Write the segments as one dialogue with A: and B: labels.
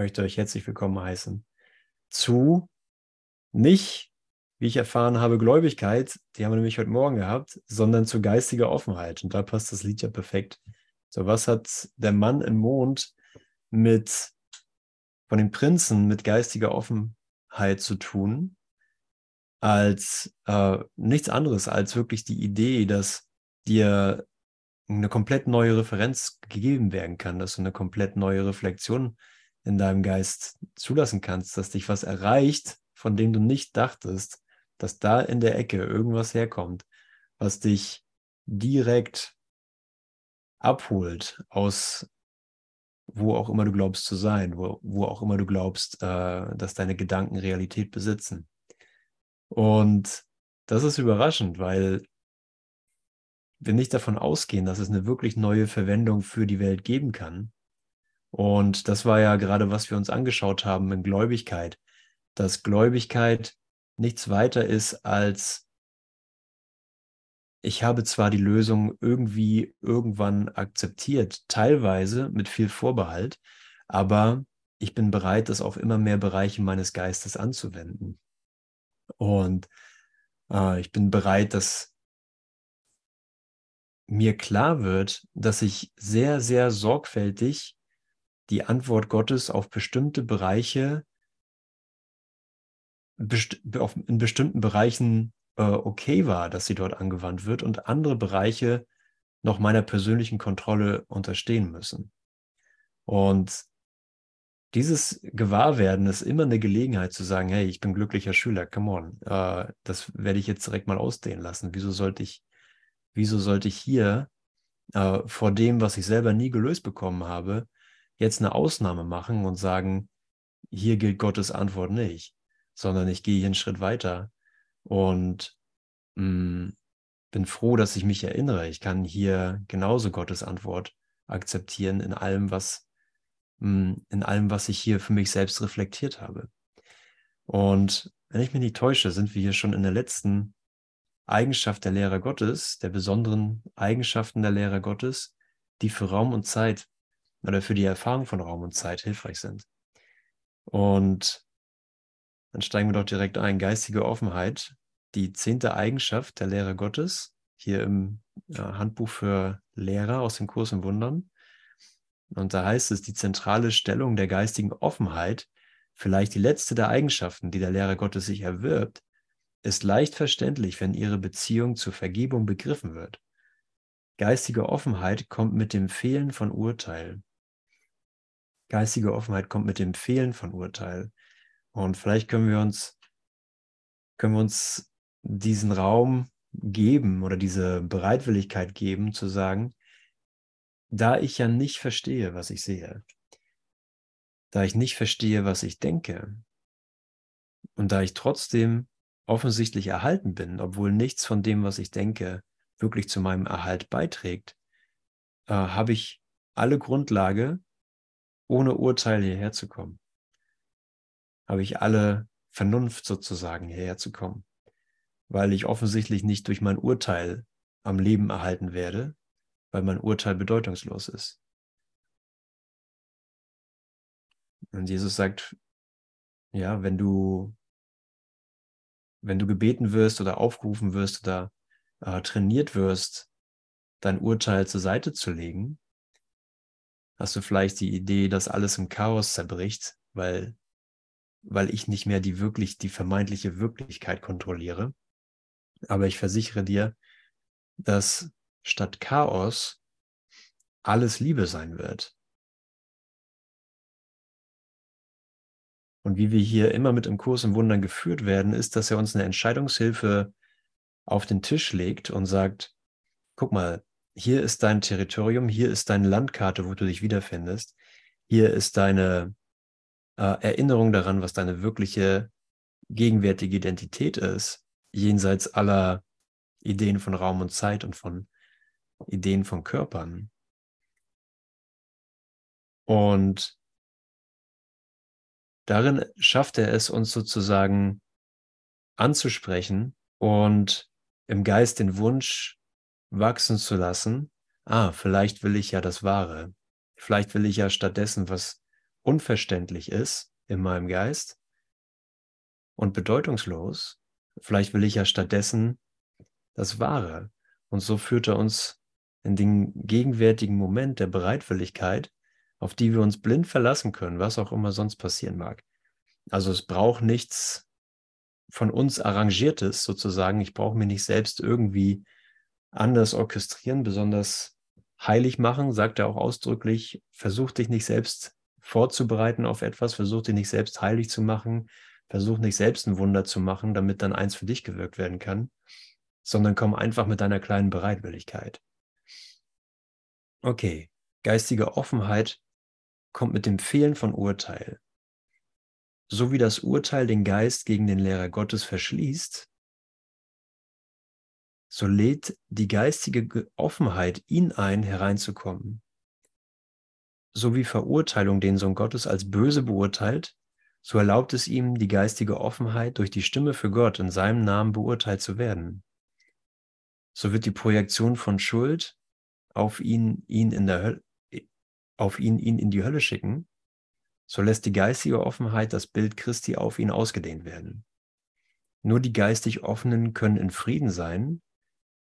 A: möchte euch herzlich willkommen heißen zu nicht, wie ich erfahren habe, Gläubigkeit, die haben wir nämlich heute Morgen gehabt, sondern zu geistiger Offenheit. Und da passt das Lied ja perfekt. So, was hat der Mann im Mond mit von den Prinzen mit geistiger Offenheit zu tun, als äh, nichts anderes als wirklich die Idee, dass dir eine komplett neue Referenz gegeben werden kann, dass du eine komplett neue Reflexion in deinem Geist zulassen kannst, dass dich was erreicht, von dem du nicht dachtest, dass da in der Ecke irgendwas herkommt, was dich direkt abholt aus wo auch immer du glaubst zu sein, wo, wo auch immer du glaubst, äh, dass deine Gedanken Realität besitzen. Und das ist überraschend, weil wir nicht davon ausgehen, dass es eine wirklich neue Verwendung für die Welt geben kann. Und das war ja gerade, was wir uns angeschaut haben in Gläubigkeit, dass Gläubigkeit nichts weiter ist als, ich habe zwar die Lösung irgendwie irgendwann akzeptiert, teilweise mit viel Vorbehalt, aber ich bin bereit, das auf immer mehr Bereiche meines Geistes anzuwenden. Und äh, ich bin bereit, das mir klar wird, dass ich sehr, sehr sorgfältig die Antwort Gottes auf bestimmte Bereiche in bestimmten Bereichen äh, okay war, dass sie dort angewandt wird und andere Bereiche noch meiner persönlichen Kontrolle unterstehen müssen. Und dieses Gewahrwerden ist immer eine Gelegenheit zu sagen, hey, ich bin glücklicher Schüler, come on, äh, das werde ich jetzt direkt mal ausdehnen lassen. Wieso sollte ich wieso sollte ich hier äh, vor dem, was ich selber nie gelöst bekommen habe, jetzt eine Ausnahme machen und sagen, hier gilt Gottes Antwort nicht, sondern ich gehe hier einen Schritt weiter und mh, mm, bin froh, dass ich mich erinnere. Ich kann hier genauso Gottes Antwort akzeptieren in allem, was mh, mm, in allem, was ich hier für mich selbst reflektiert habe. Und wenn ich mich nicht täusche, sind wir hier schon in der letzten Eigenschaft der Lehrer Gottes, der besonderen Eigenschaften der Lehrer Gottes, die für Raum und Zeit oder für die Erfahrung von Raum und Zeit hilfreich sind. Und dann steigen wir doch direkt ein. Geistige Offenheit, die zehnte Eigenschaft der Lehrer Gottes, hier im Handbuch für Lehrer aus dem Kurs im Wundern. Und da heißt es, die zentrale Stellung der geistigen Offenheit, vielleicht die letzte der Eigenschaften, die der Lehrer Gottes sich erwirbt, ist leicht verständlich, wenn ihre Beziehung zur Vergebung begriffen wird. Geistige Offenheit kommt mit dem Fehlen von Urteil. Geistige Offenheit kommt mit dem Fehlen von Urteil. Und vielleicht können wir uns, können wir uns diesen Raum geben oder diese Bereitwilligkeit geben, zu sagen, da ich ja nicht verstehe, was ich sehe, da ich nicht verstehe, was ich denke, und da ich trotzdem offensichtlich erhalten bin, obwohl nichts von dem, was ich denke, wirklich zu meinem Erhalt beiträgt, äh, habe ich alle Grundlage, ohne Urteil hierher zu kommen. Habe ich alle Vernunft sozusagen hierher zu kommen, weil ich offensichtlich nicht durch mein Urteil am Leben erhalten werde, weil mein Urteil bedeutungslos ist. Und Jesus sagt, ja, wenn du wenn du gebeten wirst oder aufgerufen wirst oder äh, trainiert wirst, dein Urteil zur Seite zu legen, hast du vielleicht die Idee, dass alles im Chaos zerbricht, weil, weil ich nicht mehr die wirklich, die vermeintliche Wirklichkeit kontrolliere. Aber ich versichere dir, dass statt Chaos alles Liebe sein wird. Und wie wir hier immer mit im Kurs im Wundern geführt werden, ist, dass er uns eine Entscheidungshilfe auf den Tisch legt und sagt, guck mal, hier ist dein Territorium, hier ist deine Landkarte, wo du dich wiederfindest, hier ist deine äh, Erinnerung daran, was deine wirkliche gegenwärtige Identität ist, jenseits aller Ideen von Raum und Zeit und von Ideen von Körpern. Und darin schafft er es, uns sozusagen anzusprechen und im Geist den Wunsch wachsen zu lassen, ah, vielleicht will ich ja das Wahre. Vielleicht will ich ja stattdessen, was unverständlich ist in meinem Geist und bedeutungslos. Vielleicht will ich ja stattdessen das Wahre. Und so führt er uns in den gegenwärtigen Moment der Bereitwilligkeit, auf die wir uns blind verlassen können, was auch immer sonst passieren mag. Also es braucht nichts von uns Arrangiertes sozusagen. Ich brauche mir nicht selbst irgendwie anders orchestrieren, besonders heilig machen, sagt er auch ausdrücklich. Versuch dich nicht selbst vorzubereiten auf etwas, versuch dich nicht selbst heilig zu machen, versuch nicht selbst ein Wunder zu machen, damit dann eins für dich gewirkt werden kann, sondern komm einfach mit deiner kleinen Bereitwilligkeit. Okay, geistige Offenheit kommt mit dem Fehlen von Urteil. So wie das Urteil den Geist gegen den Lehrer Gottes verschließt, so lädt die geistige Offenheit ihn ein, hereinzukommen. So wie Verurteilung den Sohn Gottes als böse beurteilt, so erlaubt es ihm die geistige Offenheit, durch die Stimme für Gott in seinem Namen beurteilt zu werden. So wird die Projektion von Schuld auf ihn, ihn in der Hölle, auf ihn, ihn in die Hölle schicken so lässt die geistige Offenheit das Bild Christi auf ihn ausgedehnt werden. Nur die geistig Offenen können in Frieden sein,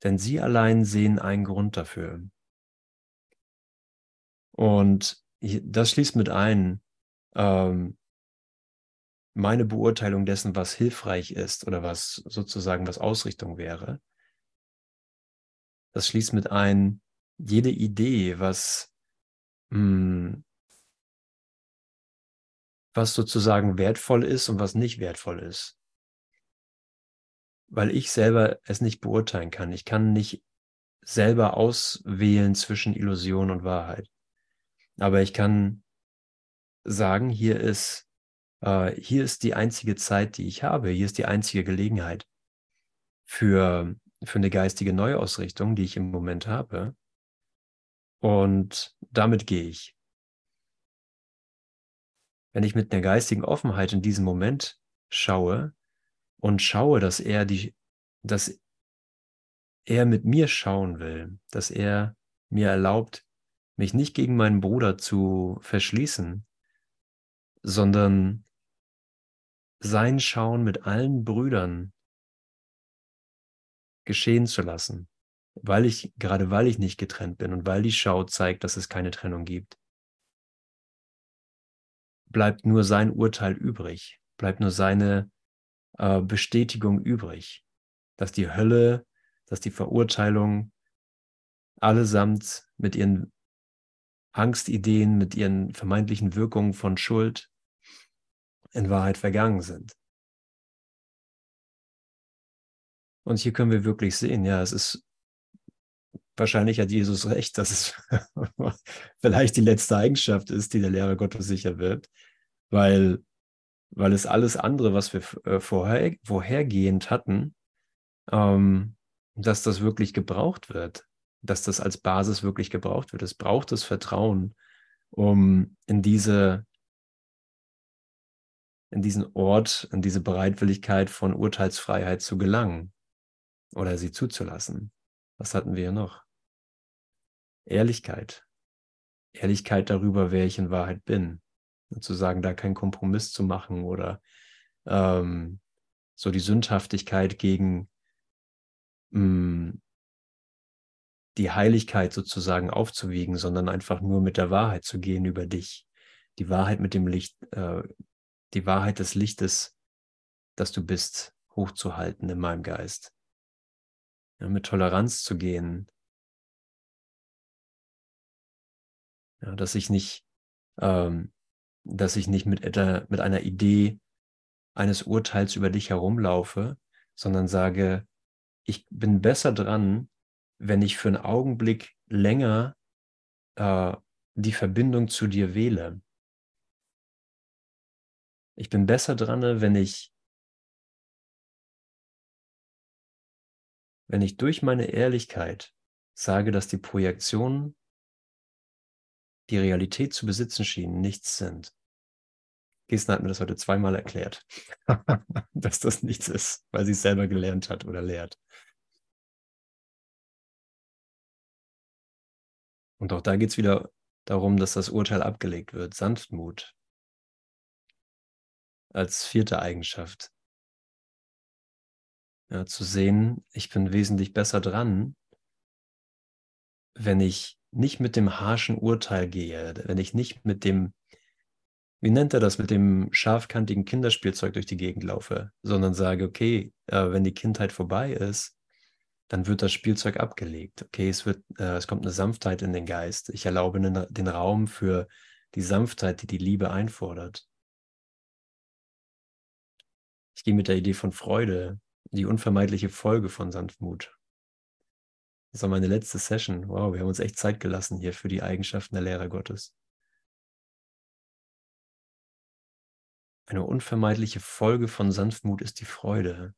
A: denn sie allein sehen einen Grund dafür. Und das schließt mit ein, ähm, meine Beurteilung dessen, was hilfreich ist oder was sozusagen was Ausrichtung wäre. Das schließt mit ein, jede Idee, was mh, hm, was sozusagen wertvoll ist und was nicht wertvoll ist. Weil ich selber es nicht beurteilen kann. Ich kann nicht selber auswählen zwischen Illusion und Wahrheit. Aber ich kann sagen, hier ist, äh, hier ist die einzige Zeit, die ich habe. Hier ist die einzige Gelegenheit für, für eine geistige Neuausrichtung, die ich im Moment habe. Und damit gehe ich wenn ich mit einer geistigen Offenheit in diesen Moment schaue und schaue, dass er die, dass er mit mir schauen will, dass er mir erlaubt, mich nicht gegen meinen Bruder zu verschließen, sondern sein Schauen mit allen Brüdern geschehen zu lassen, weil ich, gerade weil ich nicht getrennt bin und weil die Schau zeigt, dass es keine Trennung gibt bleibt nur sein Urteil übrig, bleibt nur seine äh, Bestätigung übrig, dass die Hölle, dass die Verurteilung allesamt mit ihren Angstideen, mit ihren vermeintlichen Wirkungen von Schuld in Wahrheit vergangen sind. Und hier können wir wirklich sehen, ja, es ist wahrscheinlich hat Jesus recht, dass es vielleicht die letzte Eigenschaft ist, die der Lehrer Gottes sicher wird, weil, weil es alles andere, was wir äh, vorher, vorhergehend hatten, ähm, dass das wirklich gebraucht wird, dass das als Basis wirklich gebraucht wird. Es braucht das Vertrauen, um in diese in diesen Ort, in diese Bereitwilligkeit von Urteilsfreiheit zu gelangen oder sie zuzulassen. Was hatten wir noch? Ehrlichkeit. Ehrlichkeit darüber, wer ich in Wahrheit bin. Und zu sagen, da keinen Kompromiss zu machen oder ähm, so die Sündhaftigkeit gegen mh, mm, die Heiligkeit sozusagen aufzuwiegen, sondern einfach nur mit der Wahrheit zu gehen über dich. Die Wahrheit mit dem Licht, äh, die Wahrheit des Lichtes, das du bist, hochzuhalten in meinem Geist. Ja, mit Toleranz zu gehen, Ja, dass ich nicht, ähm, dass ich nicht mit, etwa, mit einer Idee eines Urteils über dich herumlaufe, sondern sage, ich bin besser dran, wenn ich für einen Augenblick länger äh, die Verbindung zu dir wähle. Ich bin besser dran, wenn ich, wenn ich durch meine Ehrlichkeit sage, dass die Projektion die Realität zu besitzen schienen, nichts sind. Gießen hat mir das heute zweimal erklärt, dass das nichts ist, weil sie es selber gelernt hat oder lehrt. Und auch da geht es wieder darum, dass das Urteil abgelegt wird, Sanftmut. als vierte Eigenschaft. Ja, zu sehen, ich bin wesentlich besser dran, wenn ich nicht mit dem harschen Urteil gehe, wenn ich nicht mit dem, wie nennt er das, mit dem scharfkantigen Kinderspielzeug durch die Gegend laufe, sondern sage, okay, äh, wenn die Kindheit vorbei ist, dann wird das Spielzeug abgelegt. Okay, es, wird, äh, es kommt eine Sanftheit in den Geist. Ich erlaube den, den Raum für die Sanftheit, die die Liebe einfordert. Ich gehe mit der Idee von Freude, die unvermeidliche Folge von Sanftmut. Das war meine letzte Session. Wow, wir haben uns echt Zeit gelassen hier für die Eigenschaften der Lehrer Gottes. Eine unvermeidliche Folge von Sanftmut ist die Freude.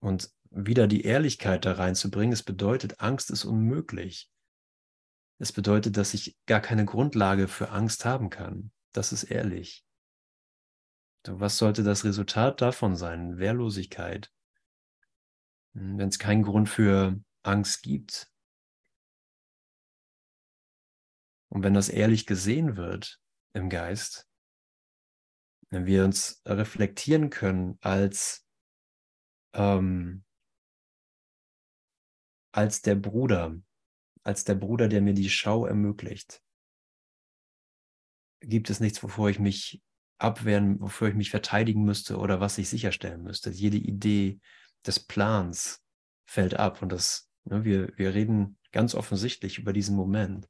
A: Und wieder die Ehrlichkeit da reinzubringen, es bedeutet, Angst ist unmöglich. Es bedeutet, dass ich gar keine Grundlage für Angst haben kann. Das ist ehrlich. Was sollte das Resultat davon sein? Wehrlosigkeit. Hm, Wenn es keinen Grund für Angst gibt. Und wenn das ehrlich gesehen wird im Geist, wenn wir uns reflektieren können als ähm, als der Bruder, als der Bruder, der mir die Schau ermöglicht. Gibt es nichts, wovor ich mich abwehren, wofür ich mich verteidigen müsste oder was ich sicherstellen müsste. Jede Idee des Plans fällt ab und das, ne, wir, wir reden ganz offensichtlich über diesen Moment.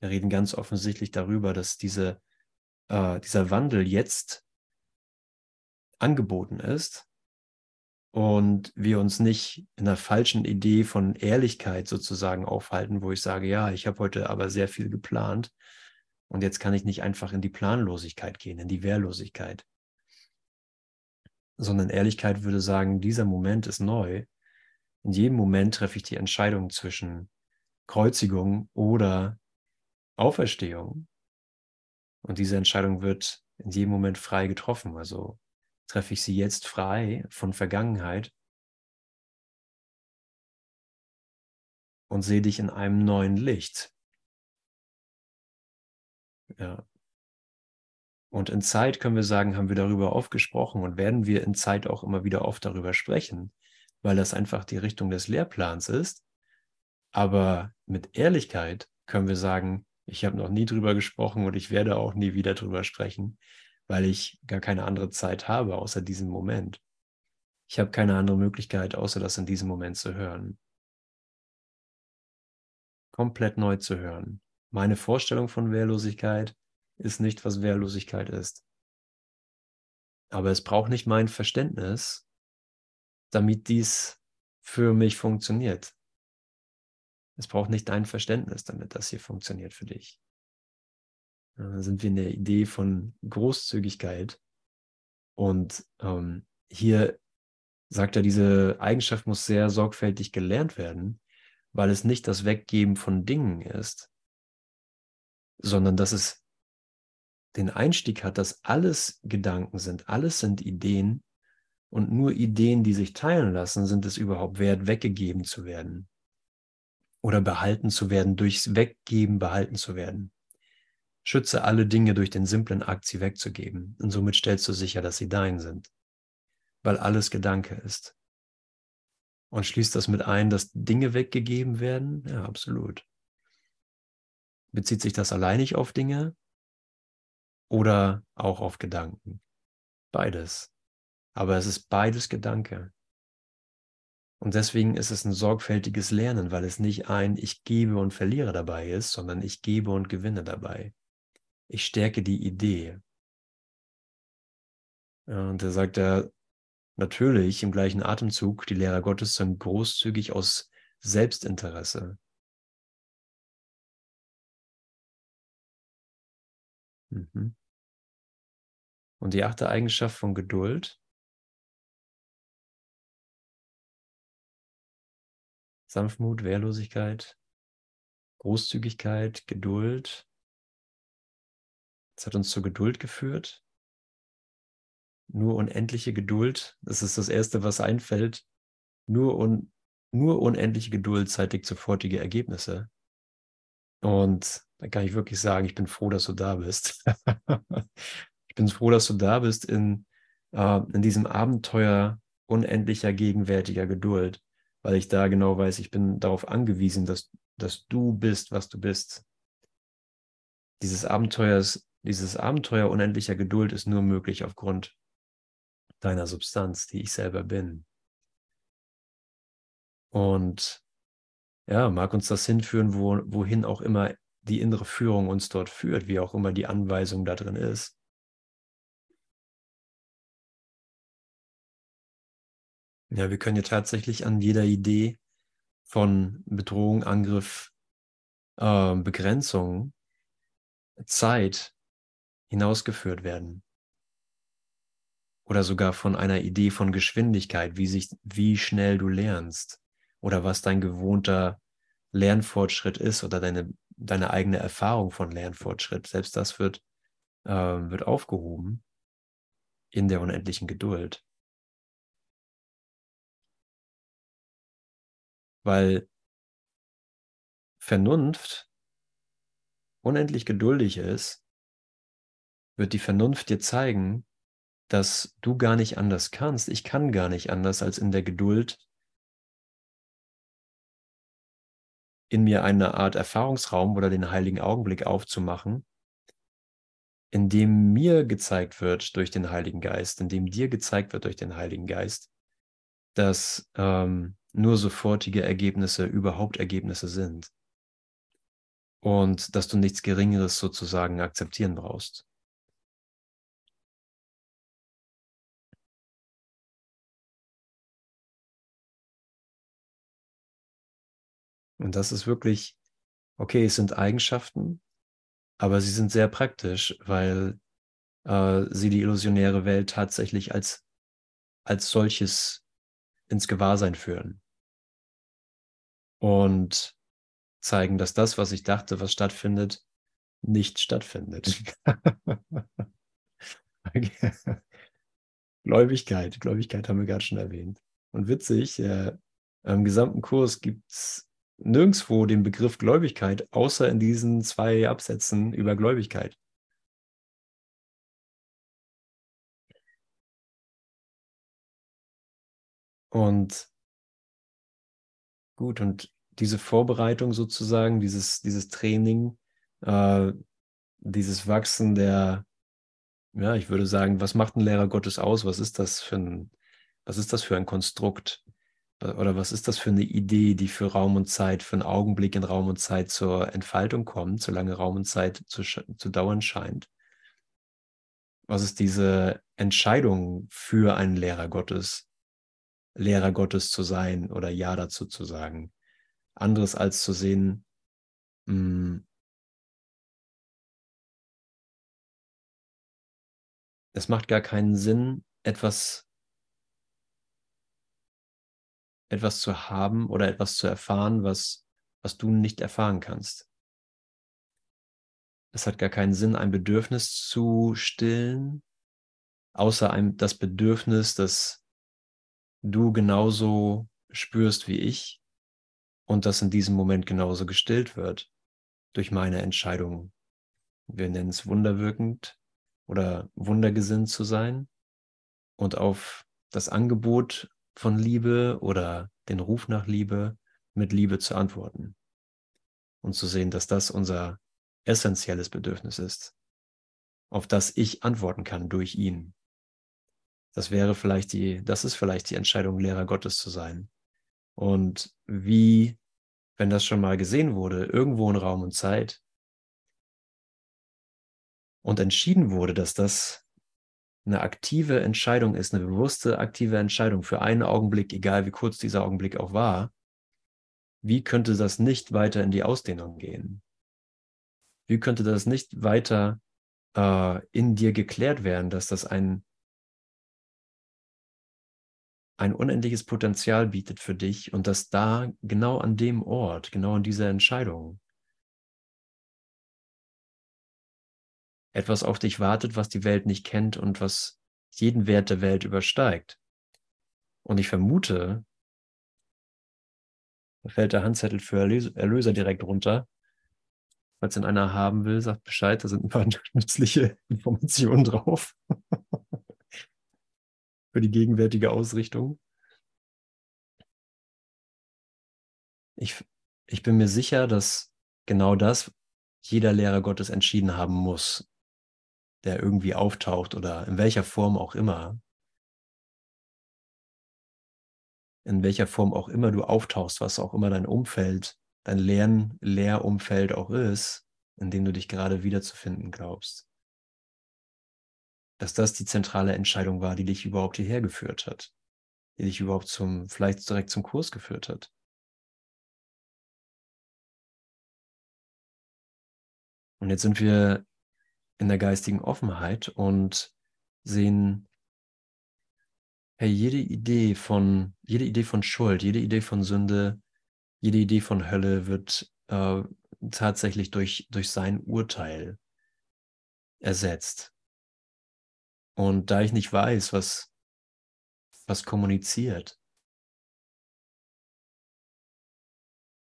A: Wir reden ganz offensichtlich darüber, dass diese, äh, dieser Wandel jetzt angeboten ist und wir uns nicht in einer falschen Idee von Ehrlichkeit sozusagen aufhalten, wo ich sage, ja, ich habe heute aber sehr viel geplant und jetzt kann ich nicht einfach in die Planlosigkeit gehen, in die Wehrlosigkeit, sondern Ehrlichkeit würde sagen, dieser Moment ist neu. In jedem Moment treffe ich die Entscheidung zwischen Kreuzigung oder Auferstehung. Und diese Entscheidung wird in jedem Moment frei getroffen. Also treffe ich sie jetzt frei von Vergangenheit und sehe dich in einem neuen Licht. Ja. Und in Zeit können wir sagen, haben wir darüber oft gesprochen und werden wir in Zeit auch immer wieder oft darüber sprechen, weil das einfach die Richtung des Lehrplans ist. Aber mit Ehrlichkeit können wir sagen, ich habe noch nie drüber gesprochen und ich werde auch nie wieder drüber sprechen, weil ich gar keine andere Zeit habe, außer diesem Moment. Ich habe keine andere Möglichkeit, außer das in diesem Moment zu hören. Komplett neu zu hören. Meine Vorstellung von Wehrlosigkeit ist nicht, was Wehrlosigkeit ist. Aber es braucht nicht mein Verständnis, damit dies für mich funktioniert. Es braucht nicht dein Verständnis, damit das hier funktioniert für dich. Da sind wir in der Idee von Großzügigkeit. Und ähm, hier sagt er, diese Eigenschaft muss sehr sorgfältig gelernt werden, weil es nicht das Weggeben von Dingen ist, sondern dass es den Einstieg hat, dass alles Gedanken sind, alles sind Ideen und nur Ideen, die sich teilen lassen, sind es überhaupt wert, weggegeben zu werden oder behalten zu werden, durchs Weggeben behalten zu werden. Schütze alle Dinge durch den simplen Akt, sie wegzugeben. Und somit stellst du sicher, dass sie dein sind. Weil alles Gedanke ist. Und schließt das mit ein, dass Dinge weggegeben werden? Ja, absolut. Bezieht sich das alleinig auf Dinge oder auch auf Gedanken? Beides. Aber es ist beides Gedanke. Und deswegen ist es ein sorgfältiges Lernen, weil es nicht ein Ich gebe und verliere dabei ist, sondern ich gebe und gewinne dabei ich stärke die Idee. Und da sagt er natürlich im gleichen Atemzug, die Lehrer Gottes sind großzügig aus Selbstinteresse. Mhm. Und die achte Eigenschaft von Geduld. Sanftmut, Wehrlosigkeit, Großzügigkeit, Geduld, es hat uns zur Geduld geführt. Nur unendliche Geduld, das ist das Erste, was einfällt. Nur, un, nur unendliche Geduld zeitigt sofortige Ergebnisse. Und da kann ich wirklich sagen, ich bin froh, dass du da bist. ich bin froh, dass du da bist in, äh, in diesem Abenteuer unendlicher gegenwärtiger Geduld, weil ich da genau weiß, ich bin darauf angewiesen, dass, dass du bist, was du bist. Dieses Abenteuer, dieses Abenteuer unendlicher Geduld ist nur möglich aufgrund deiner Substanz, die ich selber bin. Und ja, mag uns das hinführen, wo, wohin auch immer die innere Führung uns dort führt, wie auch immer die Anweisung da drin ist. Ja, wir können ja tatsächlich an jeder Idee von Bedrohung, Angriff, äh, Begrenzung, Zeit hinausgeführt werden. Oder sogar von einer Idee von Geschwindigkeit, wie, sich, wie schnell du lernst oder was dein gewohnter Lernfortschritt ist oder deine, deine eigene Erfahrung von Lernfortschritt. Selbst das wird, äh, wird aufgehoben in der unendlichen Geduld. Weil Vernunft unendlich geduldig ist, wird die Vernunft dir zeigen, dass du gar nicht anders kannst. Ich kann gar nicht anders, als in der Geduld in mir eine Art Erfahrungsraum oder den heiligen Augenblick aufzumachen, in dem mir gezeigt wird durch den Heiligen Geist, in dem dir gezeigt wird durch den Heiligen Geist, dass ähm, nur sofortige Ergebnisse überhaupt Ergebnisse sind und dass du nichts Geringeres sozusagen akzeptieren brauchst. Und das ist wirklich, okay, es sind Eigenschaften, aber sie sind sehr praktisch, weil äh, sie die illusionäre Welt tatsächlich als, als solches ins Gewahrsein führen. Und zeigen, dass das, was ich dachte, was stattfindet, nicht stattfindet. Gläubigkeit, Gläubigkeit haben wir gerade schon erwähnt. Und witzig, äh, im gesamten Kurs gibt es nirgendwo den Begriff Gläubigkeit, außer in diesen zwei Absätzen über Gläubigkeit. Und gut, und diese Vorbereitung sozusagen, dieses, dieses Training, äh, dieses Wachsen der, ja, ich würde sagen, was macht ein Lehrer Gottes aus? Was ist das für ein, was ist das für ein Konstrukt? Oder was ist das für eine Idee, die für Raum und Zeit, für einen Augenblick in Raum und Zeit zur Entfaltung kommt, solange Raum und Zeit zu, zu dauern scheint? Was ist diese Entscheidung für einen Lehrer Gottes, Lehrer Gottes zu sein oder Ja dazu zu sagen? Anderes als zu sehen, mh, hm, es macht gar keinen Sinn, etwas etwas zu haben oder etwas zu erfahren, was, was du nicht erfahren kannst. Es hat gar keinen Sinn, ein Bedürfnis zu stillen, außer ein, das Bedürfnis, dass du genauso spürst wie ich und das in diesem Moment genauso gestillt wird durch meine Entscheidung. Wir nennen es wunderwirkend oder wundergesinnt zu sein und auf das Angebot von Liebe oder den Ruf nach Liebe mit Liebe zu antworten und zu sehen, dass das unser essentielles Bedürfnis ist, auf das ich antworten kann durch ihn. Das wäre vielleicht die, das ist vielleicht die Entscheidung, Lehrer Gottes zu sein. Und wie, wenn das schon mal gesehen wurde, irgendwo in Raum und Zeit und entschieden wurde, dass das eine aktive Entscheidung ist, eine bewusste, aktive Entscheidung für einen Augenblick, egal wie kurz dieser Augenblick auch war, wie könnte das nicht weiter in die Ausdehnung gehen? Wie könnte das nicht weiter äh, in dir geklärt werden, dass das ein, ein unendliches Potenzial bietet für dich und dass da genau an dem Ort, genau an dieser Entscheidung etwas auf dich wartet, was die Welt nicht kennt und was jeden Wert der Welt übersteigt. Und ich vermute, da fällt der Handzettel für Erlöser direkt runter, Falls den einer haben will, sagt Bescheid, da sind ein paar nützliche Informationen drauf. Für die gegenwärtige Ausrichtung. Ich, ich bin mir sicher, dass genau das jeder Lehrer Gottes entschieden haben muss, der irgendwie auftaucht oder in welcher Form auch immer. In welcher Form auch immer du auftauchst, was auch immer dein Umfeld, dein Lern Lehrumfeld auch ist, in dem du dich gerade wiederzufinden glaubst. Dass das die zentrale Entscheidung war, die dich überhaupt hierher geführt hat, die dich überhaupt zum, vielleicht direkt zum Kurs geführt hat. Und jetzt sind wir in der geistigen Offenheit und sehen, hey, jede Idee von, jede Idee von Schuld, jede Idee von Sünde, jede Idee von Hölle wird äh, tatsächlich durch, durch sein Urteil ersetzt. Und da ich nicht weiß, was, was kommuniziert,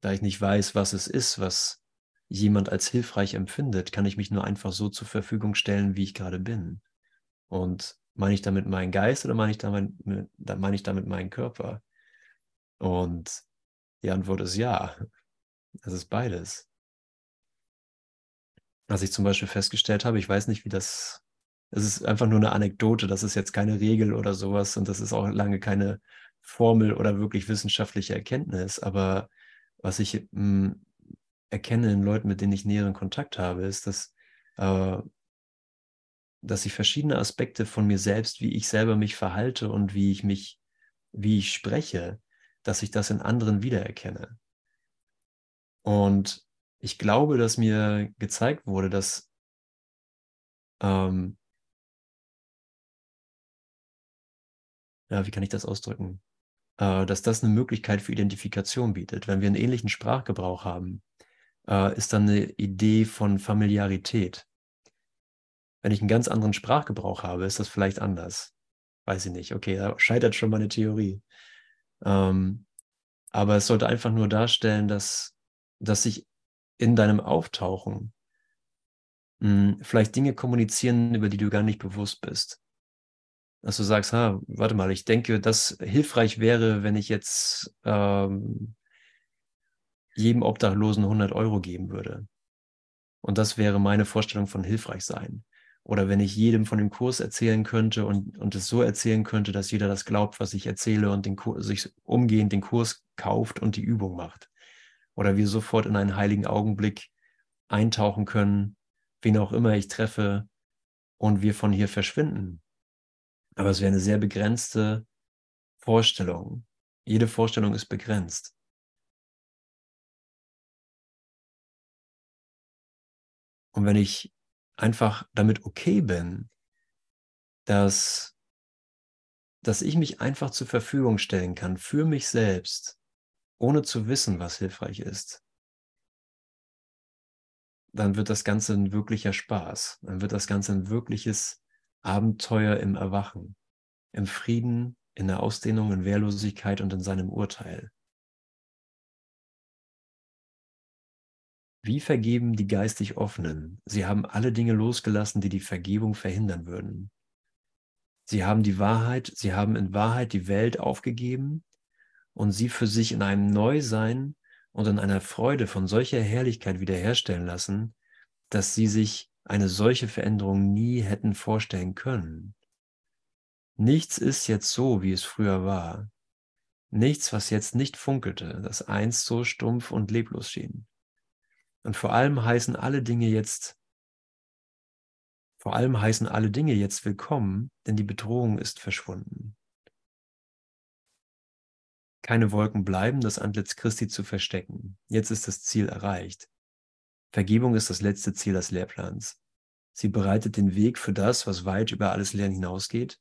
A: da ich nicht weiß, was es ist, was jemand als hilfreich empfindet, kann ich mich nur einfach so zur Verfügung stellen, wie ich gerade bin. Und meine ich damit meinen Geist oder meine ich damit, meine ich damit meinen Körper? Und die Antwort ist ja. Es ist beides. Was ich zum Beispiel festgestellt habe, ich weiß nicht, wie das, es ist einfach nur eine Anekdote, das ist jetzt keine Regel oder sowas und das ist auch lange keine Formel oder wirklich wissenschaftliche Erkenntnis, aber was ich hm, erkenne in Leuten, mit denen ich näheren Kontakt habe, ist, dass, äh, dass ich verschiedene Aspekte von mir selbst, wie ich selber mich verhalte und wie ich mich, wie ich spreche, dass ich das in anderen wiedererkenne. Und ich glaube, dass mir gezeigt wurde, dass ähm, ja, wie kann ich das ausdrücken? Äh, dass das eine Möglichkeit für Identifikation bietet. Wenn wir einen ähnlichen Sprachgebrauch haben, äh, ist dann eine Idee von Familiarität. Wenn ich einen ganz anderen Sprachgebrauch habe, ist das vielleicht anders. Weiß ich nicht. Okay, da scheitert schon meine Theorie. Ähm, aber es sollte einfach nur darstellen, dass, dass sich in deinem Auftauchen mh, hm, vielleicht Dinge kommunizieren, über die du gar nicht bewusst bist. Dass du sagst, ha, warte mal, ich denke, das hilfreich wäre, wenn ich jetzt ähm, jedem Obdachlosen 100 Euro geben würde. Und das wäre meine Vorstellung von hilfreich sein. Oder wenn ich jedem von dem Kurs erzählen könnte und, und es so erzählen könnte, dass jeder das glaubt, was ich erzähle und den Kurs, sich umgehend den Kurs kauft und die Übung macht. Oder wir sofort in einen heiligen Augenblick eintauchen können, wen auch immer ich treffe und wir von hier verschwinden. Aber es wäre eine sehr begrenzte Vorstellung. Jede Vorstellung ist begrenzt. Und wenn ich einfach damit okay bin, dass, dass ich mich einfach zur Verfügung stellen kann für mich selbst, ohne zu wissen, was hilfreich ist, dann wird das Ganze ein wirklicher Spaß. Dann wird das Ganze ein wirkliches Abenteuer im Erwachen, im Frieden, in der Ausdehnung, in Wehrlosigkeit und in seinem Urteil. Wie vergeben die geistig Offenen? Sie haben alle Dinge losgelassen, die die Vergebung verhindern würden. Sie haben die Wahrheit, sie haben in Wahrheit die Welt aufgegeben und sie für sich in einem Neusein und in einer Freude von solcher Herrlichkeit wiederherstellen lassen, dass sie sich eine solche Veränderung nie hätten vorstellen können. Nichts ist jetzt so, wie es früher war. Nichts, was jetzt nicht funkelte, das einst so stumpf und leblos schien. Und vor allem heißen alle Dinge jetzt, vor allem heißen alle Dinge jetzt willkommen, denn die Bedrohung ist verschwunden. Keine Wolken bleiben, das Antlitz Christi zu verstecken. Jetzt ist das Ziel erreicht. Vergebung ist das letzte Ziel des Lehrplans. Sie bereitet den Weg für das, was weit über alles Lernen hinausgeht.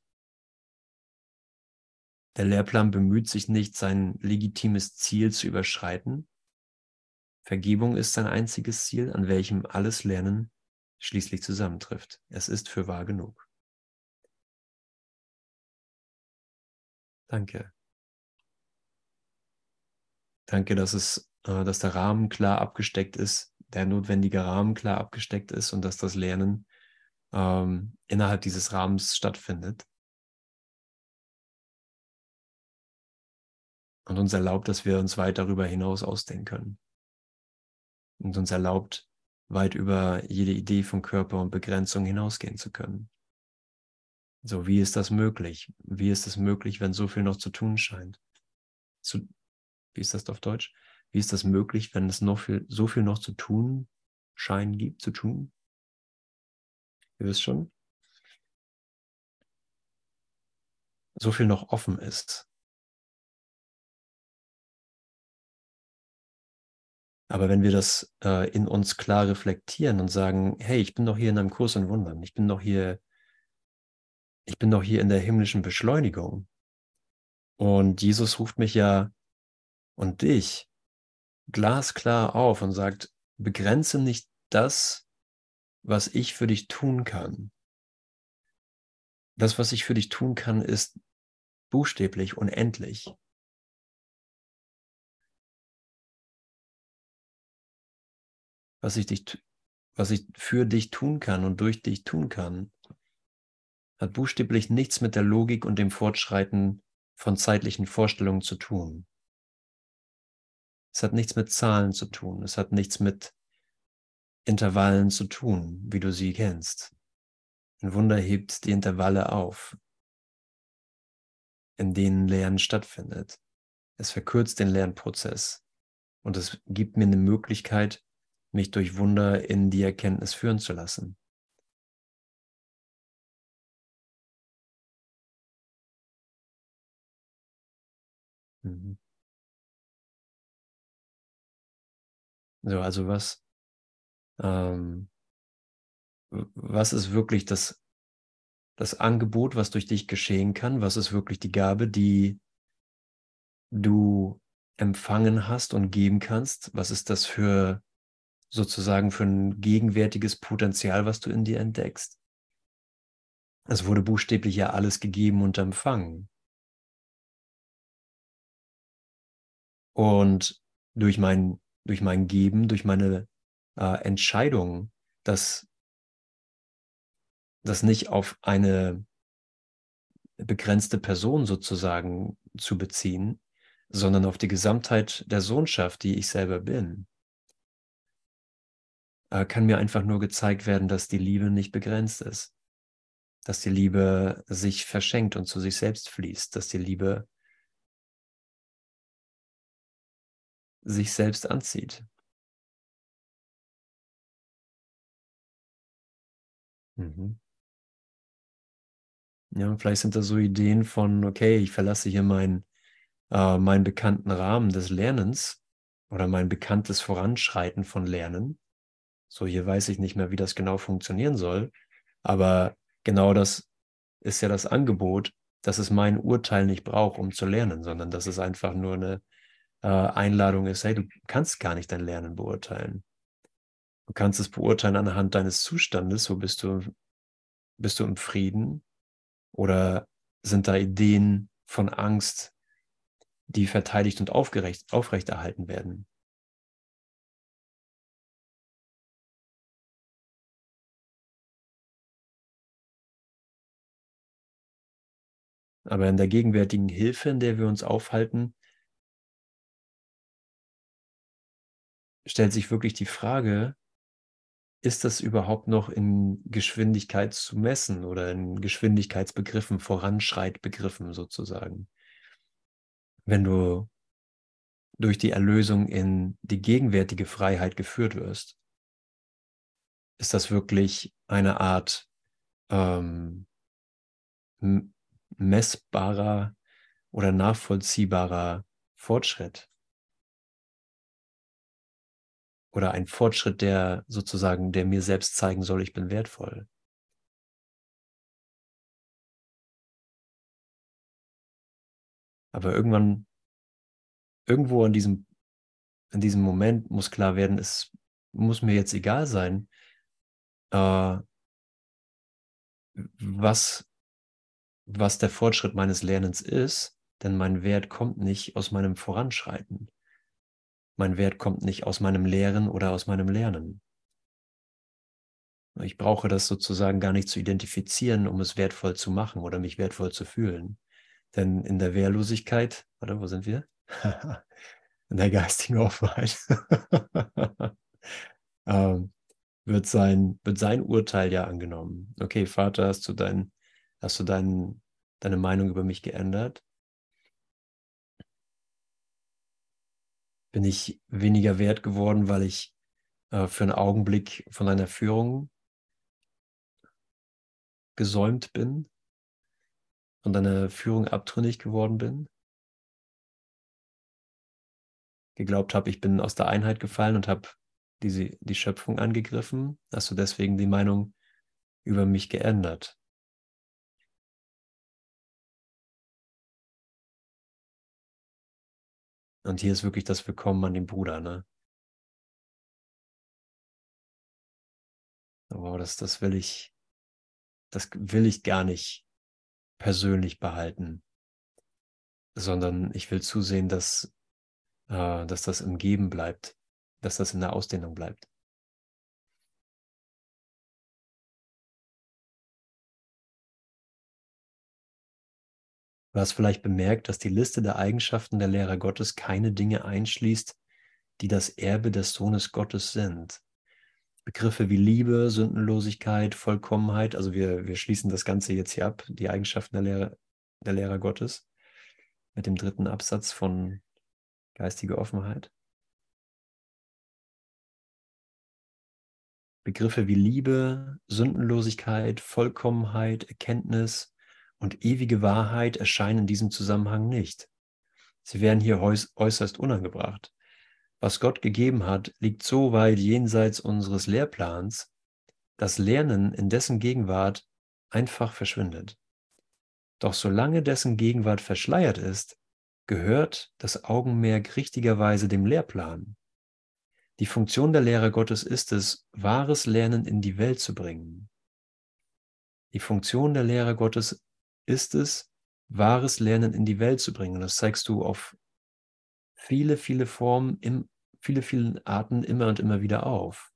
A: Der Lehrplan bemüht sich nicht, sein legitimes Ziel zu überschreiten, Vergebung ist sein einziges Ziel, an welchem alles Lernen schließlich zusammentrifft. Es ist für wahr genug. Danke. Danke, dass es, äh, dass der Rahmen klar abgesteckt ist, der notwendige Rahmen klar abgesteckt ist und dass das Lernen ähm, innerhalb dieses Rahmens stattfindet. Und uns erlaubt, dass wir uns weit darüber hinaus ausdehnen können. Und uns erlaubt, weit über jede Idee von Körper und Begrenzung hinausgehen zu können. So, wie ist das möglich? Wie ist es möglich, wenn so viel noch zu tun scheint? Zu, wie ist das auf Deutsch? Wie ist das möglich, wenn es noch viel, so viel noch zu tun scheinen gibt, zu tun? Ihr wisst schon? So viel noch offen ist. Aber wenn wir das äh, in uns klar reflektieren und sagen, hey, ich bin doch hier in einem Kurs in Wundern, ich bin doch hier, ich bin doch hier in der himmlischen Beschleunigung. Und Jesus ruft mich ja und dich glasklar auf und sagt, begrenze nicht das, was ich für dich tun kann. Das, was ich für dich tun kann, ist buchstäblich unendlich. Was ich, dich, was ich für dich tun kann und durch dich tun kann, hat buchstäblich nichts mit der Logik und dem Fortschreiten von zeitlichen Vorstellungen zu tun. Es hat nichts mit Zahlen zu tun. Es hat nichts mit Intervallen zu tun, wie du sie kennst. Ein Wunder hebt die Intervalle auf, in denen Lernen stattfindet. Es verkürzt den Lernprozess und es gibt mir eine Möglichkeit, mich durch Wunder in die Erkenntnis führen zu lassen. Mhm. So, also was, ähm, was ist wirklich das, das Angebot, was durch dich geschehen kann? Was ist wirklich die Gabe, die du empfangen hast und geben kannst? Was ist das für sozusagen für ein gegenwärtiges Potenzial, was du in dir entdeckst. Es wurde buchstäblich ja alles gegeben und empfangen. Und durch mein, durch mein Geben, durch meine äh, Entscheidung, das, das nicht auf eine begrenzte Person sozusagen zu beziehen, sondern auf die Gesamtheit der Sohnschaft, die ich selber bin, äh, kann mir einfach nur gezeigt werden, dass die Liebe nicht begrenzt ist. Dass die Liebe sich verschenkt und zu sich selbst fließt. Dass die Liebe sich selbst anzieht. Mhm. Ja, vielleicht sind das so Ideen von, okay, ich verlasse hier mein, äh, meinen bekannten Rahmen des Lernens oder mein bekanntes Voranschreiten von Lernen so, hier weiß ich nicht mehr, wie das genau funktionieren soll. Aber genau das ist ja das Angebot, dass es mein Urteil nicht braucht, um zu lernen, sondern dass es einfach nur eine äh, Einladung ist, hey, du kannst gar nicht dein Lernen beurteilen. Du kannst es beurteilen anhand deines Zustandes, wo bist du, bist du im Frieden oder sind da Ideen von Angst, die verteidigt und aufgerecht, aufrechterhalten werden. Aber in der gegenwärtigen Hilfe, in der wir uns aufhalten, stellt sich wirklich die Frage, ist das überhaupt noch in Geschwindigkeit zu messen oder in Geschwindigkeitsbegriffen, Voranschreitbegriffen sozusagen? Wenn du durch die Erlösung in die gegenwärtige Freiheit geführt wirst, ist das wirklich eine Art ähm, messbarer oder nachvollziehbarer Fortschritt. Oder ein Fortschritt, der sozusagen, der mir selbst zeigen soll, ich bin wertvoll. Aber irgendwann, irgendwo in diesem, in diesem Moment muss klar werden, es muss mir jetzt egal sein, äh, was was der Fortschritt meines Lernens ist, denn mein Wert kommt nicht aus meinem Voranschreiten. Mein Wert kommt nicht aus meinem Lehren oder aus meinem Lernen. Ich brauche das sozusagen gar nicht zu identifizieren, um es wertvoll zu machen oder mich wertvoll zu fühlen. Denn in der Wehrlosigkeit, warte, wo sind wir? in der geistigen Offenheit ähm, wird, sein, wird sein Urteil ja angenommen. Okay, Vater, hast du, dein, hast du dein, deine Meinung über mich geändert? Bin ich weniger wert geworden, weil ich äh, für einen Augenblick von deiner Führung gesäumt bin? Von deiner Führung abtrünnig geworden bin? Geglaubt habe, ich bin aus der Einheit gefallen und habe diese, die Schöpfung angegriffen? Hast du deswegen die Meinung über mich geändert? Und hier ist wirklich das Willkommen an den Bruder, ne? Aber das, das will ich, das will ich gar nicht persönlich behalten, sondern ich will zusehen, dass, äh, dass das im Geben bleibt, dass das in der Ausdehnung bleibt. Du hast vielleicht bemerkt, dass die Liste der Eigenschaften der Lehrer Gottes keine Dinge einschließt, die das Erbe des Sohnes Gottes sind. Begriffe wie Liebe, Sündenlosigkeit, Vollkommenheit, also wir, wir schließen das Ganze jetzt hier ab, die Eigenschaften der Lehrer, der Lehrer Gottes, mit dem dritten Absatz von geistige Offenheit. Begriffe wie Liebe, Sündenlosigkeit, Vollkommenheit, Erkenntnis, und ewige Wahrheit erscheinen in diesem Zusammenhang nicht. Sie werden hier äußerst unangebracht. Was Gott gegeben hat, liegt so weit jenseits unseres Lehrplans, dass Lernen in dessen Gegenwart einfach verschwindet. Doch solange dessen Gegenwart verschleiert ist, gehört das Augenmerk richtigerweise dem Lehrplan. Die Funktion der Lehre Gottes ist es, wahres Lernen in die Welt zu bringen. Die Funktion der Lehre Gottes ist es, wahres Lernen in die Welt zu bringen. Das zeigst du auf viele, viele Formen, im, viele, viele Arten immer und immer wieder auf.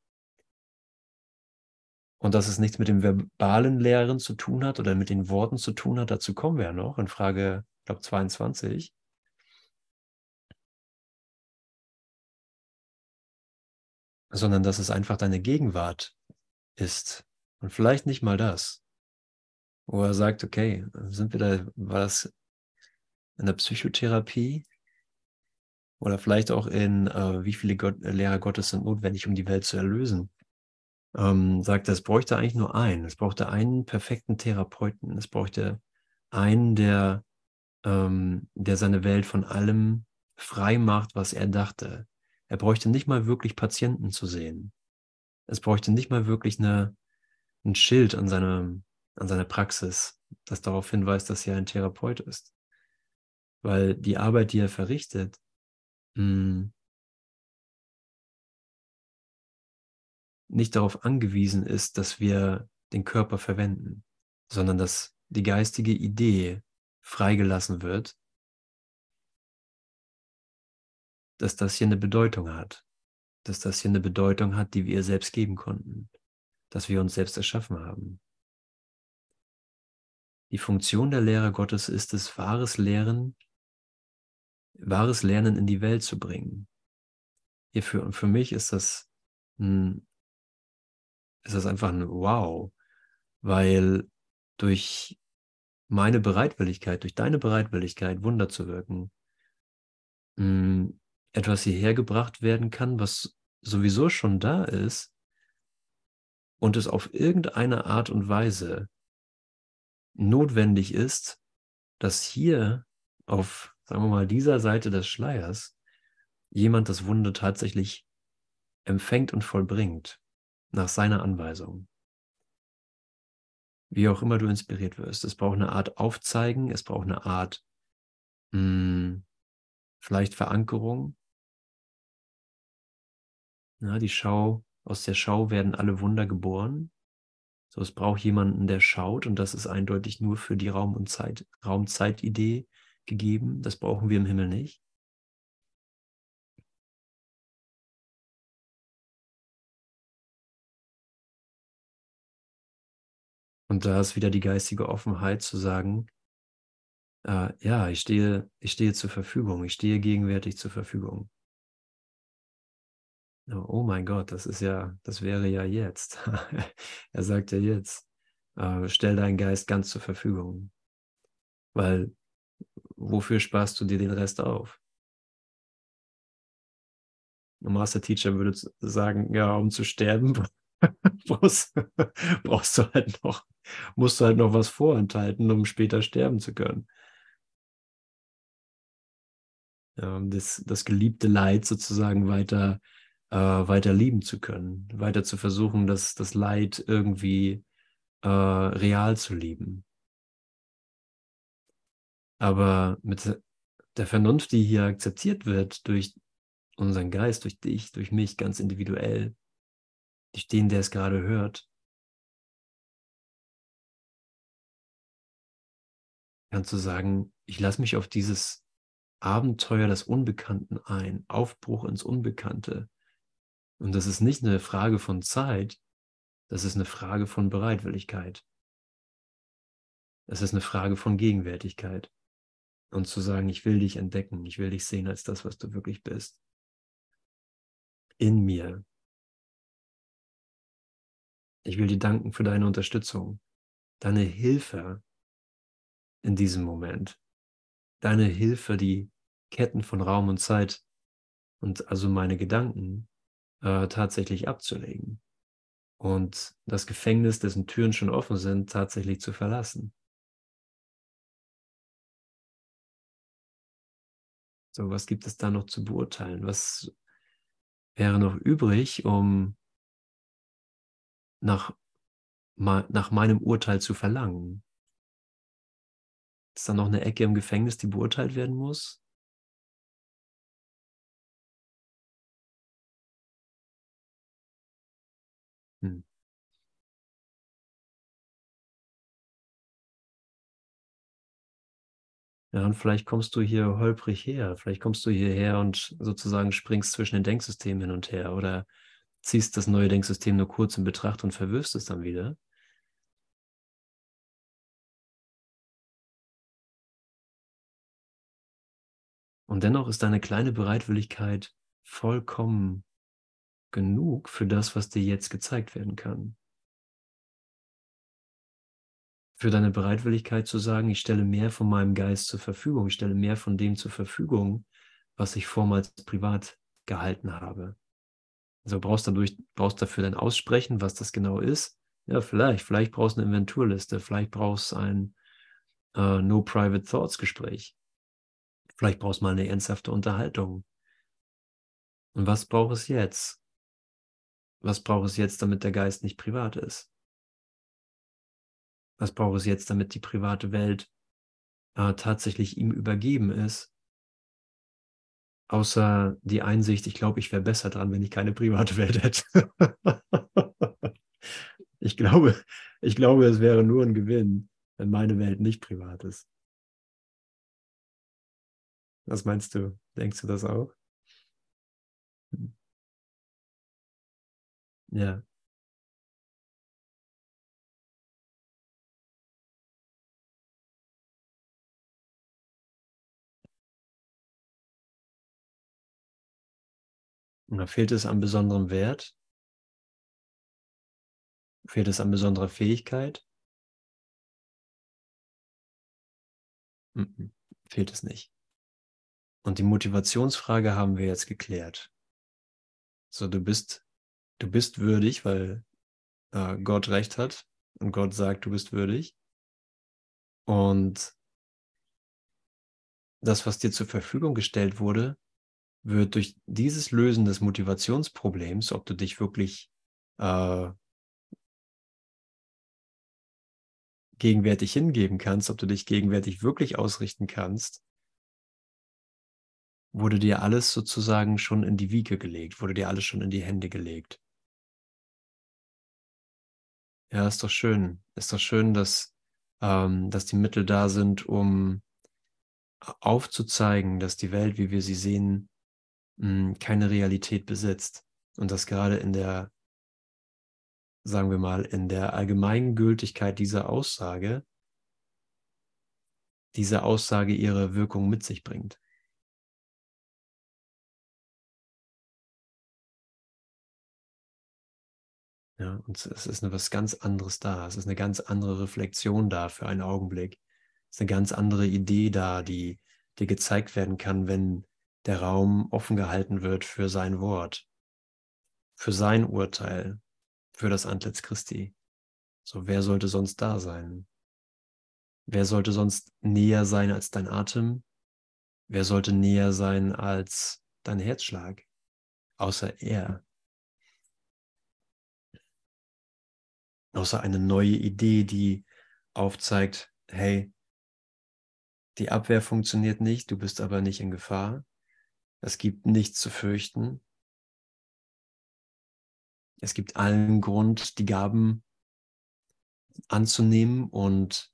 A: Und dass es nichts mit dem verbalen Lehren zu tun hat oder mit den Worten zu tun hat, dazu kommen wir ja noch in Frage, ich glaube, 22. Sondern dass es einfach deine Gegenwart ist. Und vielleicht nicht mal das wo er sagt, okay, sind wir da, war das in der Psychotherapie oder vielleicht auch in, äh, wie viele Gott, Lehrer Gottes sind notwendig, um die Welt zu erlösen. Ähm, sagt es bräuchte eigentlich nur einen. Es brauchte einen perfekten Therapeuten. Es bräuchte einen, der, ähm, der seine Welt von allem frei macht, was er dachte. Er bräuchte nicht mal wirklich Patienten zu sehen. Es bräuchte nicht mal wirklich eine, ein Schild an seinem, an seiner Praxis, das darauf hinweist, dass er ein Therapeut ist. Weil die Arbeit, die er verrichtet, hm, nicht darauf angewiesen ist, dass wir den Körper verwenden, sondern dass die geistige Idee freigelassen wird, dass das hier eine Bedeutung hat, dass das hier eine Bedeutung hat, die wir selbst geben konnten, dass wir uns selbst erschaffen haben. Die Funktion der Lehre Gottes ist es, wahres Lehren, wahres Lernen in die Welt zu bringen. Hierfür und für mich ist das ein, ist das einfach ein Wow, weil durch meine Bereitwilligkeit, durch deine Bereitwilligkeit, Wunder zu wirken, etwas hierher gebracht werden kann, was sowieso schon da ist und es auf irgendeine Art und Weise notwendig ist, dass hier auf, sagen wir mal, dieser Seite des Schleiers jemand das Wunder tatsächlich empfängt und vollbringt, nach seiner Anweisung. Wie auch immer du inspiriert wirst. Es braucht eine Art Aufzeigen, es braucht eine Art mh, hm, vielleicht Verankerung. Ja, die Schau, aus der Schau werden alle Wunder geboren. So, es braucht jemanden, der schaut und das ist eindeutig nur für die Raum- und Zeit, Raumzeitidee gegeben. Das brauchen wir im Himmel nicht. Und da ist wieder die geistige Offenheit zu sagen, äh, ja, ich stehe, ich stehe zur Verfügung, ich stehe gegenwärtig zur Verfügung. Oh, oh mein Gott, das ist ja, das wäre ja jetzt. er sagt ja jetzt, äh, stell deinen Geist ganz zur Verfügung. Weil wofür sparst du dir den Rest auf? Ein Master Teacher würde sagen, ja, um zu sterben, brauchst, brauchst du halt noch, musst du halt noch was vorenthalten, um später sterben zu können. das, das geliebte Leid sozusagen weiter, äh, weiter lieben zu können, weiter zu versuchen, das, das Leid irgendwie äh, real zu lieben. Aber mit der Vernunft, die hier akzeptiert wird durch unseren Geist, durch dich, durch mich ganz individuell, durch den, der es gerade hört, kannst du sagen, ich lasse mich auf dieses Abenteuer des Unbekannten ein, Aufbruch ins Unbekannte. Und das ist nicht eine Frage von Zeit, das ist eine Frage von Bereitwilligkeit. Es ist eine Frage von Gegenwärtigkeit. Und zu sagen, ich will dich entdecken, ich will dich sehen als das, was du wirklich bist. In mir. Ich will dir danken für deine Unterstützung, deine Hilfe in diesem Moment deine Hilfe, die Ketten von Raum und Zeit und also meine Gedanken äh, tatsächlich abzulegen und das Gefängnis, dessen Türen schon offen sind, tatsächlich zu verlassen. So, was gibt es da noch zu beurteilen? Was wäre noch übrig, um nach, nach meinem Urteil zu verlangen? Ist da noch eine Ecke im Gefängnis, die beurteilt werden muss? Ja, und vielleicht kommst du hier holprig her. Vielleicht kommst du hierher und sozusagen springst zwischen den Denksystemen hin und her oder ziehst das neue Denksystem nur kurz in Betracht und verwirfst es dann wieder. Und dennoch ist deine kleine Bereitwilligkeit vollkommen genug für das, was dir jetzt gezeigt werden kann. Für deine Bereitwilligkeit zu sagen, ich stelle mehr von meinem Geist zur Verfügung, ich stelle mehr von dem zur Verfügung, was ich vormals privat gehalten habe. Also brauchst dadurch, brauchst dafür dein Aussprechen, was das genau ist. Ja, vielleicht, vielleicht brauchst du eine Inventurliste, vielleicht brauchst du ein uh, No Private Thoughts Gespräch. Vielleicht brauchst du mal eine ernsthafte Unterhaltung. Und was braucht es jetzt? Was braucht es jetzt, damit der Geist nicht privat ist? Was braucht es jetzt, damit die private Welt äh, tatsächlich ihm übergeben ist? Außer die Einsicht, ich glaube, ich wäre besser dran, wenn ich keine private Welt hätte. ich glaube, ich glaube, es wäre nur ein Gewinn, wenn meine Welt nicht privat ist. Was meinst du? Denkst du das auch? Hm. Ja. Und fehlt es an besonderem Wert? Fehlt es an besonderer Fähigkeit? Fehlt es nicht. Und die Motivationsfrage haben wir jetzt geklärt. So, du bist, du bist würdig, weil äh, Gott recht hat und Gott sagt, du bist würdig. Und das, was dir zur Verfügung gestellt wurde, wird durch dieses Lösen des Motivationsproblems, ob du dich wirklich äh, gegenwärtig hingeben kannst, ob du dich gegenwärtig wirklich ausrichten kannst, wurde dir alles sozusagen schon in die Wiege gelegt, wurde dir alles schon in die Hände gelegt. Ja, ist doch schön. Ist doch schön, dass, ähm, dass die Mittel da sind, um aufzuzeigen, dass die Welt, wie wir sie sehen, mh, keine Realität besitzt. Und dass gerade in der sagen wir mal, in der Allgemeingültigkeit dieser Aussage, diese Aussage ihre Wirkung mit sich bringt. Ja, und es ist etwas ganz anderes da. Es ist eine ganz andere Reflexion da für einen Augenblick. Es ist eine ganz andere Idee da, die dir gezeigt werden kann, wenn der Raum offen gehalten wird für sein Wort, für sein Urteil, für das Antlitz Christi. So, wer sollte sonst da sein? Wer sollte sonst näher sein als dein Atem? Wer sollte näher sein als dein Herzschlag? Außer er. außer eine neue Idee, die aufzeigt, hey, die Abwehr funktioniert nicht, du bist aber nicht in Gefahr. Es gibt nichts zu fürchten. Es gibt allen Grund, die Gaben anzunehmen und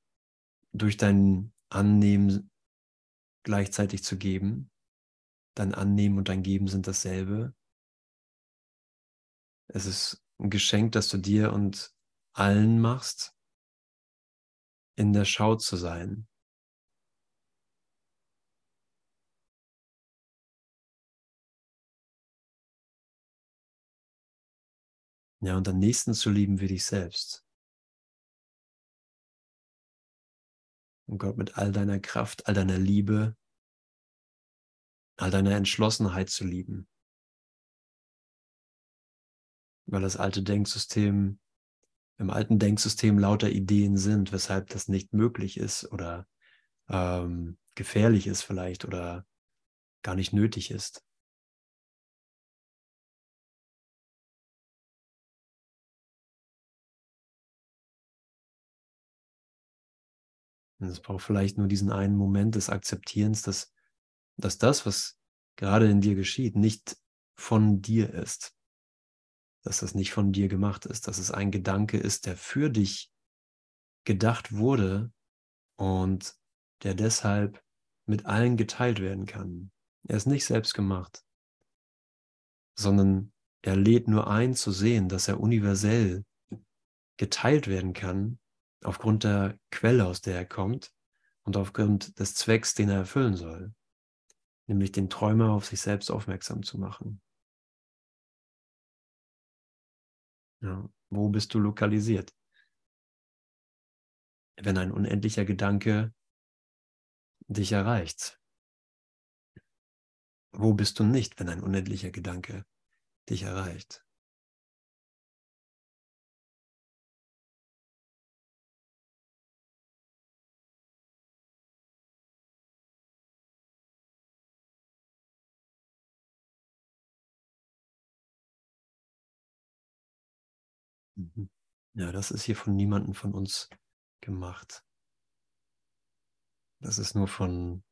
A: durch dein Annehmen gleichzeitig zu geben. Dein Annehmen und dein Geben sind dasselbe. Es ist ein Geschenk, das du dir und allen machst, in der Schau zu sein. Ja, und am nächsten zu lieben wie dich selbst. Und Gott mit all deiner Kraft, all deiner Liebe, all deiner Entschlossenheit zu lieben. Weil das alte Denksystem im alten Denksystem lauter Ideen sind, weshalb das nicht möglich ist oder ähm, gefährlich ist vielleicht oder gar nicht nötig ist. Und es braucht vielleicht nur diesen einen Moment des Akzeptierens, dass, dass das, was gerade in dir geschieht, nicht von dir ist dass das nicht von dir gemacht ist, dass es ein Gedanke ist, der für dich gedacht wurde und der deshalb mit allen geteilt werden kann. Er ist nicht selbst gemacht, sondern er lädt nur ein zu sehen, dass er universell geteilt werden kann aufgrund der Quelle, aus der er kommt und aufgrund des Zwecks, den er erfüllen soll, nämlich den Träumer auf sich selbst aufmerksam zu machen. Ja, wo bist du lokalisiert? Wenn ein unendlicher Gedanke dich erreicht. Wo bist du nicht, wenn ein unendlicher Gedanke dich erreicht? Mhm. Ja, das ist hier von niemandem von uns gemacht. Das ist nur von,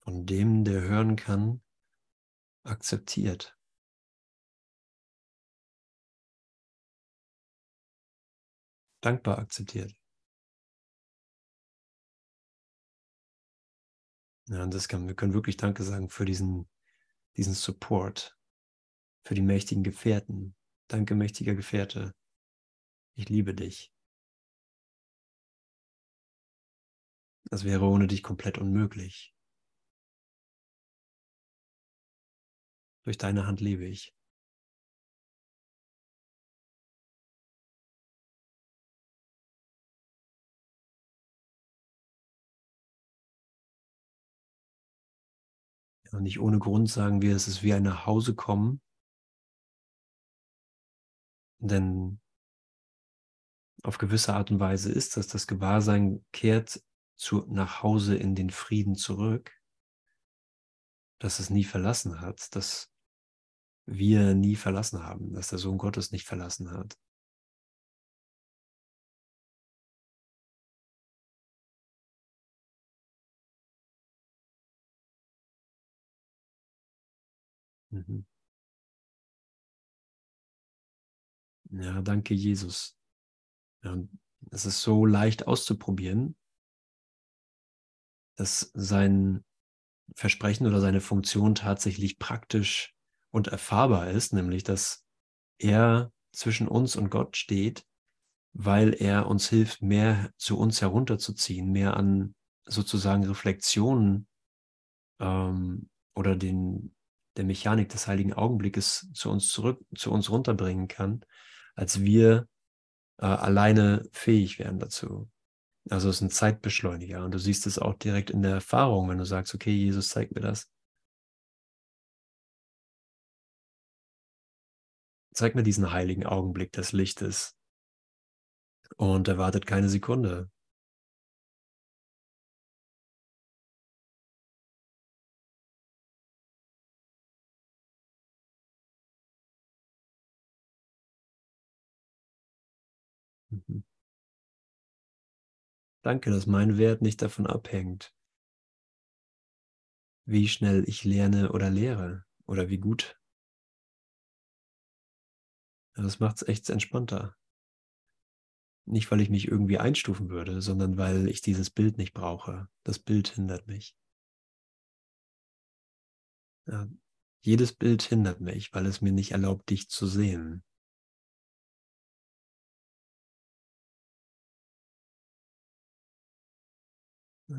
A: von dem, der hören kann, akzeptiert. Dankbar akzeptiert. Ja, und das kann, wir können wirklich Danke sagen für diesen, diesen Support, für die mächtigen Gefährten. Danke, mächtiger Gefährte. Ich liebe dich. Das wäre ohne dich komplett unmöglich. Durch deine Hand lebe ich. Und nicht ohne Grund sagen wir, es ist wie ein Nachhausekommen. Denn auf gewisse Art und Weise ist, dass das Gewahrsein kehrt zu, nach Hause in den Frieden zurück, dass es nie verlassen hat, dass wir nie verlassen haben, dass der Sohn Gottes nicht verlassen hat. Mhm. Ja, danke Jesus. Es ist so leicht auszuprobieren, dass sein Versprechen oder seine Funktion tatsächlich praktisch und erfahrbar ist, nämlich dass er zwischen uns und Gott steht weil er uns hilft, mehr zu uns herunterzuziehen, mehr an sozusagen Reflexionen ähm, oder den, der Mechanik des heiligen Augenblickes zu uns zurück, zu uns runterbringen kann, als wir äh, alleine fähig wären dazu. Also es ist ein Zeitbeschleuniger und du siehst es auch direkt in der Erfahrung, wenn du sagst, okay, Jesus zeigt mir das. Zeig mir diesen heiligen Augenblick des Lichtes und er wartet keine Sekunde. Mhm. Danke, dass mein Wert nicht davon abhängt, wie schnell ich lerne oder lehre oder wie gut. Das macht es echt entspannter. Nicht, weil ich mich irgendwie einstufen würde, sondern weil ich dieses Bild nicht brauche. Das Bild hindert mich. Ja, jedes Bild hindert mich, weil es mir nicht erlaubt, dich zu sehen.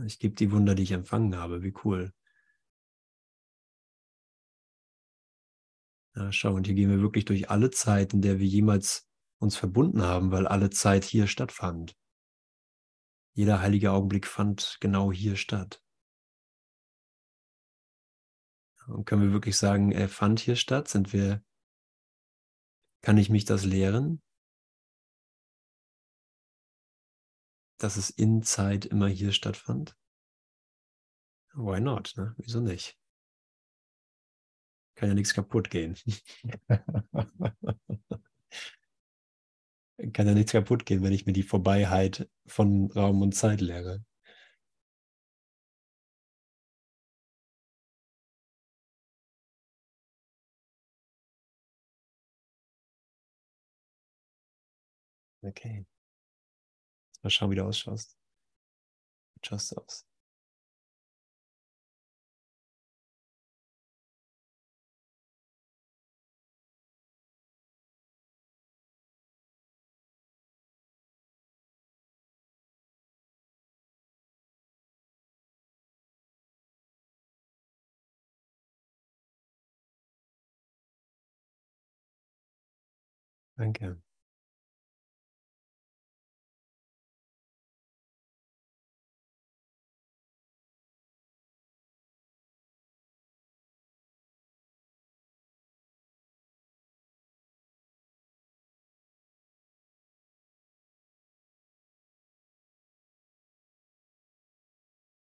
A: Ich gebe die Wunder, die ich empfangen habe. Wie cool. Ja, schau, und hier gehen wir wirklich durch alle Zeit, in der wir jemals uns verbunden haben, weil alle Zeit hier stattfand. Jeder heilige Augenblick fand genau hier statt. Und können wir wirklich sagen, er fand hier statt? Sind wir, kann ich mich das lehren? Dass es in Zeit immer hier stattfand? Why not? Ne? Wieso nicht? Kann ja nichts kaputt gehen. Kann ja nichts kaputt gehen, wenn ich mir die Vorbeiheit von Raum und Zeit lehre. Okay. Mal schauen, wie du ausschaust. Schaust aus. Danke.